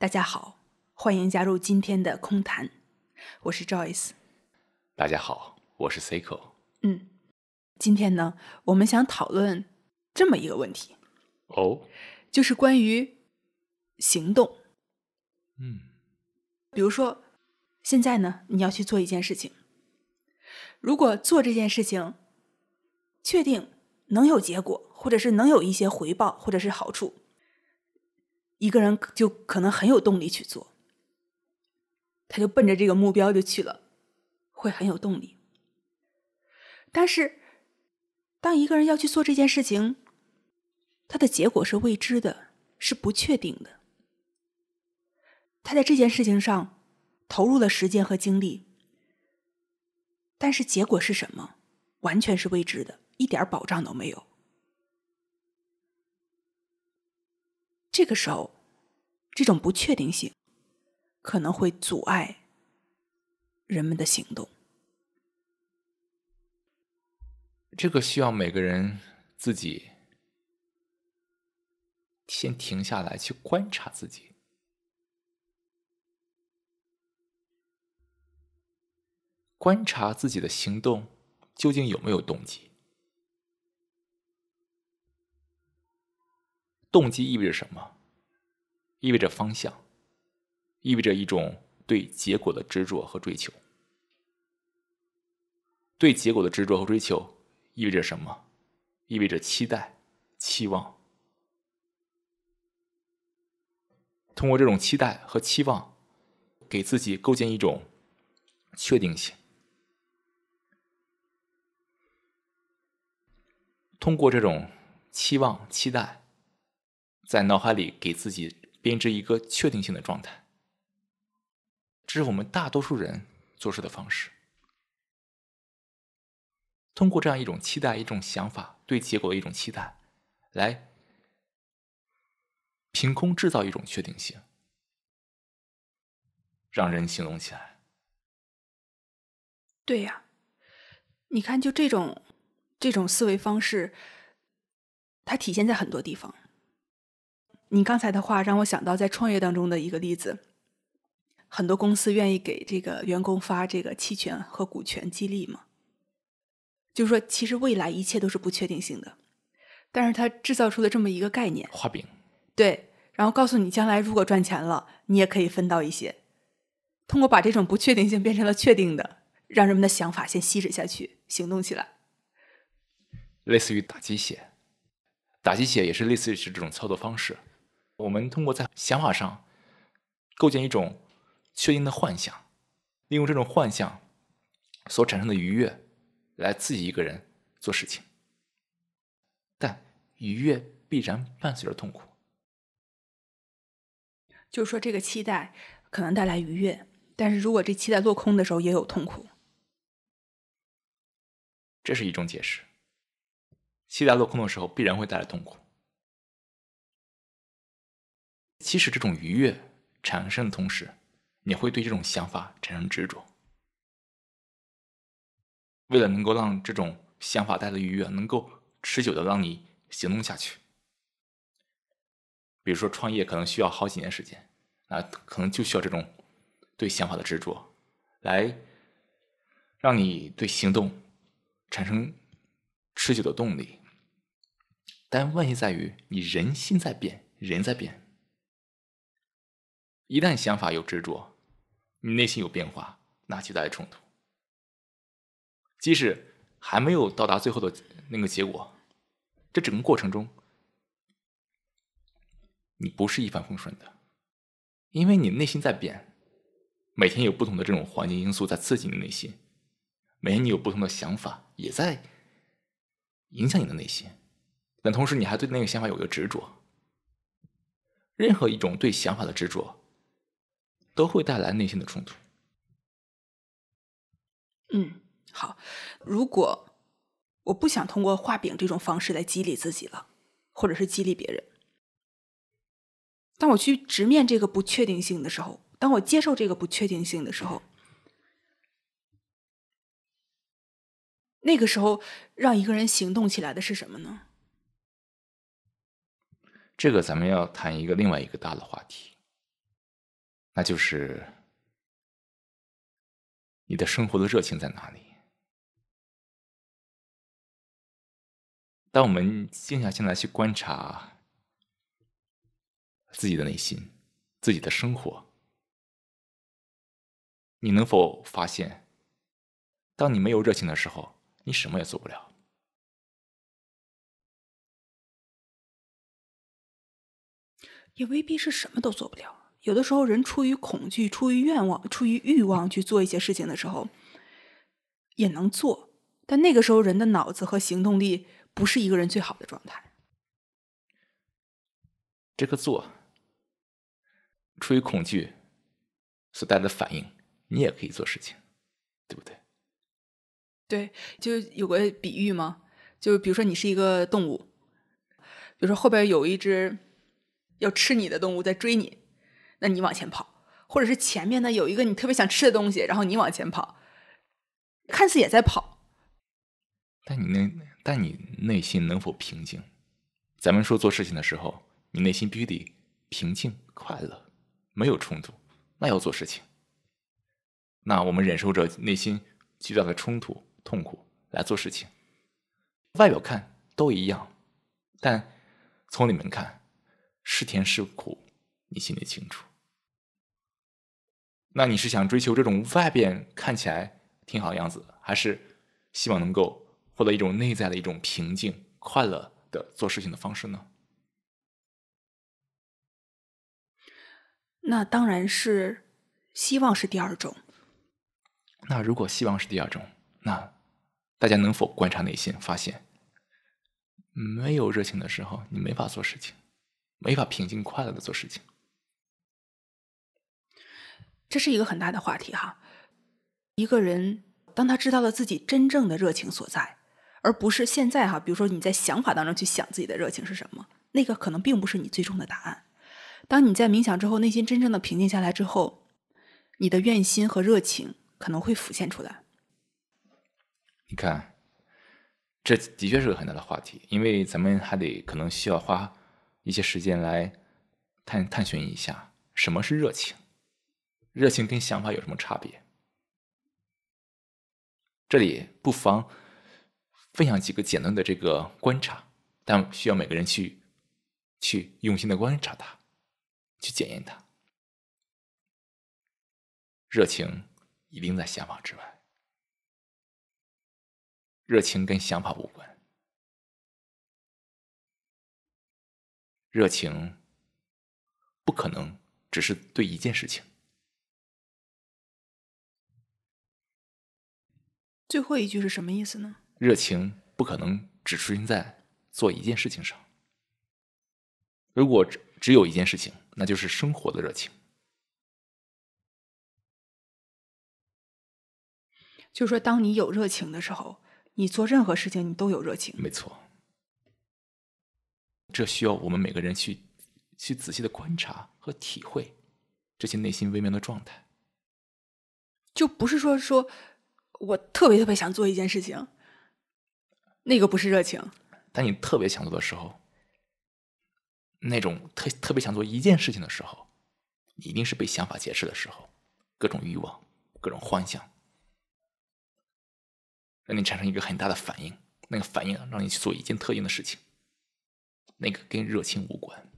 大家好，欢迎加入今天的空谈，我是 Joyce。大家好，我是 Seiko。嗯，今天呢，我们想讨论这么一个问题，哦，就是关于行动。嗯，比如说，现在呢，你要去做一件事情，如果做这件事情，确定能有结果，或者是能有一些回报，或者是好处。一个人就可能很有动力去做，他就奔着这个目标就去了，会很有动力。但是，当一个人要去做这件事情，他的结果是未知的，是不确定的。他在这件事情上投入了时间和精力，但是结果是什么，完全是未知的，一点保障都没有。这个时候，这种不确定性可能会阻碍人们的行动。这个需要每个人自己先停下来去观察自己，观察自己的行动究竟有没有动机。动机意味着什么？意味着方向，意味着一种对结果的执着和追求。对结果的执着和追求意味着什么？意味着期待、期望。通过这种期待和期望，给自己构建一种确定性。通过这种期望、期待。在脑海里给自己编织一个确定性的状态，这是我们大多数人做事的方式。通过这样一种期待、一种想法，对结果的一种期待，来凭空制造一种确定性，让人行动起来。对呀，你看，就这种这种思维方式，它体现在很多地方。你刚才的话让我想到在创业当中的一个例子，很多公司愿意给这个员工发这个期权和股权激励嘛，就是说其实未来一切都是不确定性的，但是他制造出了这么一个概念，画饼，对，然后告诉你将来如果赚钱了，你也可以分到一些，通过把这种不确定性变成了确定的，让人们的想法先吸止下去，行动起来，类似于打鸡血，打鸡血也是类似于是这种操作方式。我们通过在想法上构建一种确定的幻想，利用这种幻想所产生的愉悦来刺激一个人做事情，但愉悦必然伴随着痛苦。就是说，这个期待可能带来愉悦，但是如果这期待落空的时候，也有痛苦。这是一种解释：期待落空的时候，必然会带来痛苦。其实，这种愉悦产生的同时，你会对这种想法产生执着。为了能够让这种想法带来的愉悦，能够持久的让你行动下去，比如说创业，可能需要好几年时间，啊，可能就需要这种对想法的执着，来让你对行动产生持久的动力。但问题在于，你人心在变，人在变。一旦想法有执着，你内心有变化，那就带来冲突。即使还没有到达最后的那个结果，这整个过程中，你不是一帆风顺的，因为你内心在变，每天有不同的这种环境因素在刺激你的内心，每天你有不同的想法也在影响你的内心，但同时你还对那个想法有一个执着。任何一种对想法的执着。都会带来内心的冲突。嗯，好。如果我不想通过画饼这种方式来激励自己了，或者是激励别人，当我去直面这个不确定性的时候，当我接受这个不确定性的时候，那个时候让一个人行动起来的是什么呢？这个咱们要谈一个另外一个大的话题。那就是你的生活的热情在哪里？当我们静下心来去观察自己的内心、自己的生活，你能否发现，当你没有热情的时候，你什么也做不了？也未必是什么都做不了。有的时候，人出于恐惧、出于愿望、出于欲望去做一些事情的时候，也能做。但那个时候，人的脑子和行动力不是一个人最好的状态。这个做，出于恐惧所带来的反应，你也可以做事情，对不对？对，就有个比喻嘛，就比如说你是一个动物，比如说后边有一只。要吃你的动物在追你，那你往前跑，或者是前面呢有一个你特别想吃的东西，然后你往前跑，看似也在跑，但你内但你内心能否平静？咱们说做事情的时候，你内心必须得平静、快乐，没有冲突，那要做事情。那我们忍受着内心巨大的冲突、痛苦来做事情，外表看都一样，但从里面看。是甜是苦，你心里清楚。那你是想追求这种外边看起来挺好的样子，还是希望能够获得一种内在的一种平静、快乐的做事情的方式呢？那当然是希望是第二种。那如果希望是第二种，那大家能否观察内心，发现没有热情的时候，你没法做事情。没法平静快乐的做事情，这是一个很大的话题哈。一个人当他知道了自己真正的热情所在，而不是现在哈，比如说你在想法当中去想自己的热情是什么，那个可能并不是你最终的答案。当你在冥想之后，内心真正的平静下来之后，你的愿心和热情可能会浮现出来。你看，这的确是个很大的话题，因为咱们还得可能需要花。一些时间来探探寻一下什么是热情，热情跟想法有什么差别？这里不妨分享几个简单的这个观察，但需要每个人去去用心的观察它，去检验它。热情一定在想法之外，热情跟想法无关。热情不可能只是对一件事情。最后一句是什么意思呢？热情不可能只出现在做一件事情上。如果只只有一件事情，那就是生活的热情。就是说，当你有热情的时候，你做任何事情你都有热情。没错。这需要我们每个人去去仔细的观察和体会这些内心微妙的状态，就不是说说我特别特别想做一件事情，那个不是热情。当你特别想做的时候，那种特特别想做一件事情的时候，一定是被想法劫持的时候，各种欲望、各种幻想，让你产生一个很大的反应，那个反应让你去做一件特定的事情。那个跟热情无关，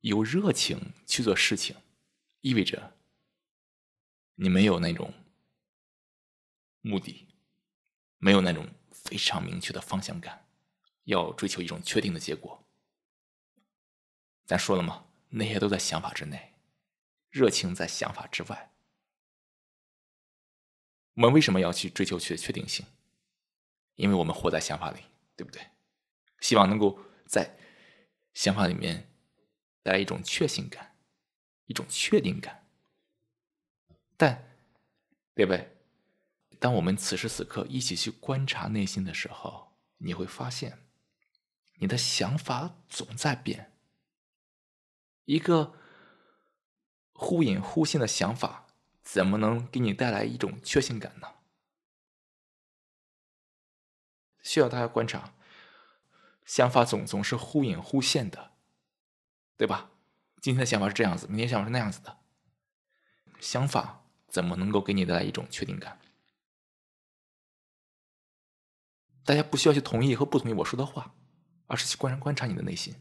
有热情去做事情，意味着你没有那种目的，没有那种非常明确的方向感，要追求一种确定的结果。咱说了嘛，那些都在想法之内，热情在想法之外。我们为什么要去追求确确定性？因为我们活在想法里，对不对？希望能够在想法里面带来一种确信感，一种确定感。但，对不对？当我们此时此刻一起去观察内心的时候，你会发现，你的想法总在变。一个忽隐忽现的想法，怎么能给你带来一种确信感呢？需要大家观察，想法总总是忽隐忽现的，对吧？今天的想法是这样子，明天想法是那样子的。想法怎么能够给你带来一种确定感？大家不需要去同意和不同意我说的话，而是去观察观察你的内心。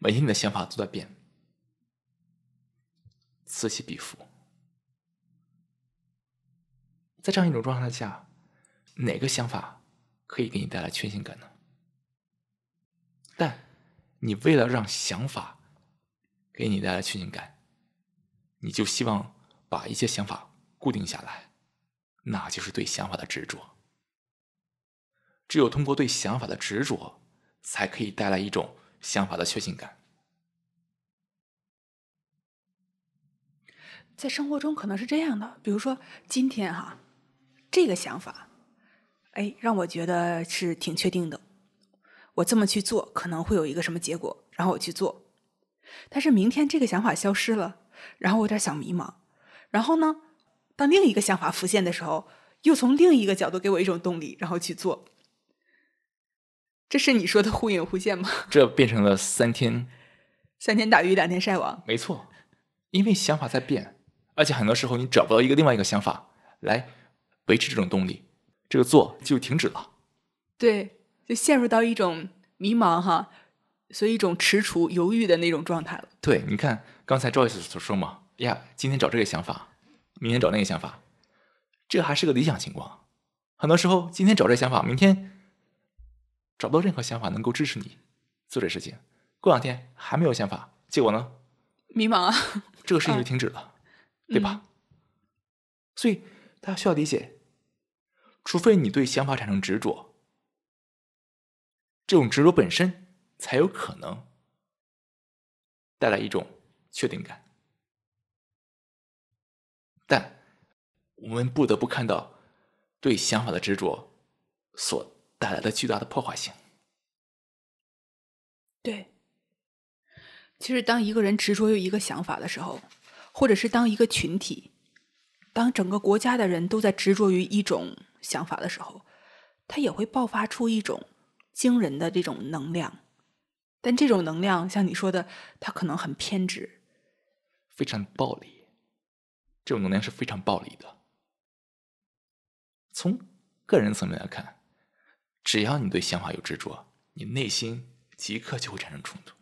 每天你的想法都在变，此起彼伏。在这样一种状态下，哪个想法可以给你带来确信感呢？但你为了让想法给你带来确信感，你就希望把一些想法固定下来，那就是对想法的执着。只有通过对想法的执着，才可以带来一种想法的确信感。在生活中可能是这样的，比如说今天哈，这个想法，哎，让我觉得是挺确定的。我这么去做可能会有一个什么结果，然后我去做。但是明天这个想法消失了，然后我有点小迷茫。然后呢，当另一个想法浮现的时候，又从另一个角度给我一种动力，然后去做。这是你说的忽隐忽现吗？这变成了三天，三天打鱼两天晒网。没错，因为想法在变，而且很多时候你找不到一个另外一个想法来维持这种动力，这个做就停止了。对，就陷入到一种迷茫哈，所以一种踟蹰犹豫的那种状态了。对，你看刚才 Joyce 所说嘛，呀，今天找这个想法，明天找那个想法，这还是个理想情况。很多时候，今天找这想法，明天。找不到任何想法能够支持你做这事情，过两天还没有想法，结果呢？迷茫啊！这个事情就停止了，对吧？所以大家需要理解，除非你对想法产生执着，这种执着本身才有可能带来一种确定感。我们不得不看到对想法的执着所。带来的巨大的破坏性。对，其实当一个人执着于一个想法的时候，或者是当一个群体，当整个国家的人都在执着于一种想法的时候，它也会爆发出一种惊人的这种能量。但这种能量，像你说的，它可能很偏执，非常暴力。这种能量是非常暴力的。从个人层面来看。只要你对想法有执着，你内心即刻就会产生冲突。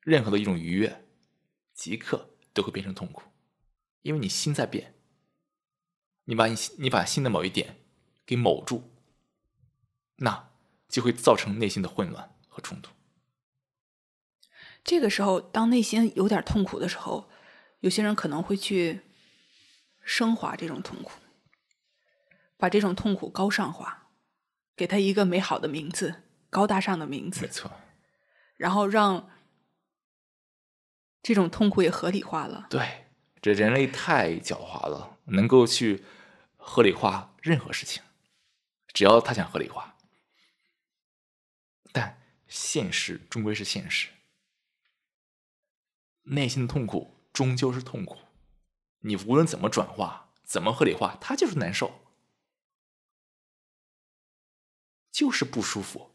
任何的一种愉悦，即刻都会变成痛苦，因为你心在变。你把你你把心的某一点给某住，那就会造成内心的混乱和冲突。这个时候，当内心有点痛苦的时候，有些人可能会去升华这种痛苦。把这种痛苦高尚化，给他一个美好的名字，高大上的名字。没错。然后让这种痛苦也合理化了。对，这人类太狡猾了，能够去合理化任何事情，只要他想合理化。但现实终归是现实，内心的痛苦终究是痛苦。你无论怎么转化，怎么合理化，他就是难受。就是不舒服，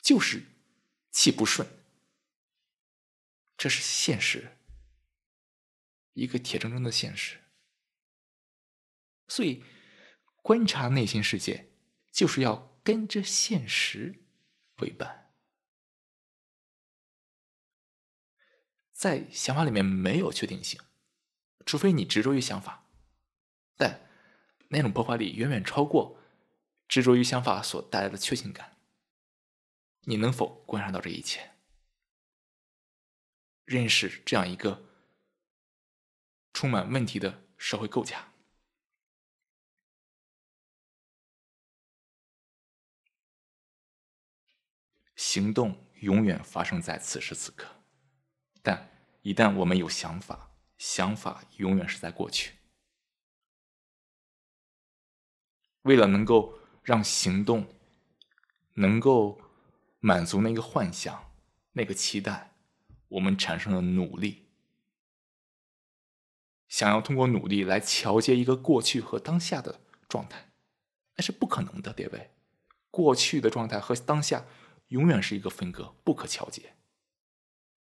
就是气不顺，这是现实，一个铁铮铮的现实。所以，观察内心世界，就是要跟着现实为伴。在想法里面没有确定性，除非你执着于想法，但那种破坏力远远超过。执着于想法所带来的确信感，你能否观察到这一切？认识这样一个充满问题的社会构架？行动永远发生在此时此刻，但一旦我们有想法，想法永远是在过去。为了能够。让行动能够满足那个幻想、那个期待，我们产生了努力，想要通过努力来调节一个过去和当下的状态，那是不可能的，对不对？过去的状态和当下永远是一个分割，不可调节。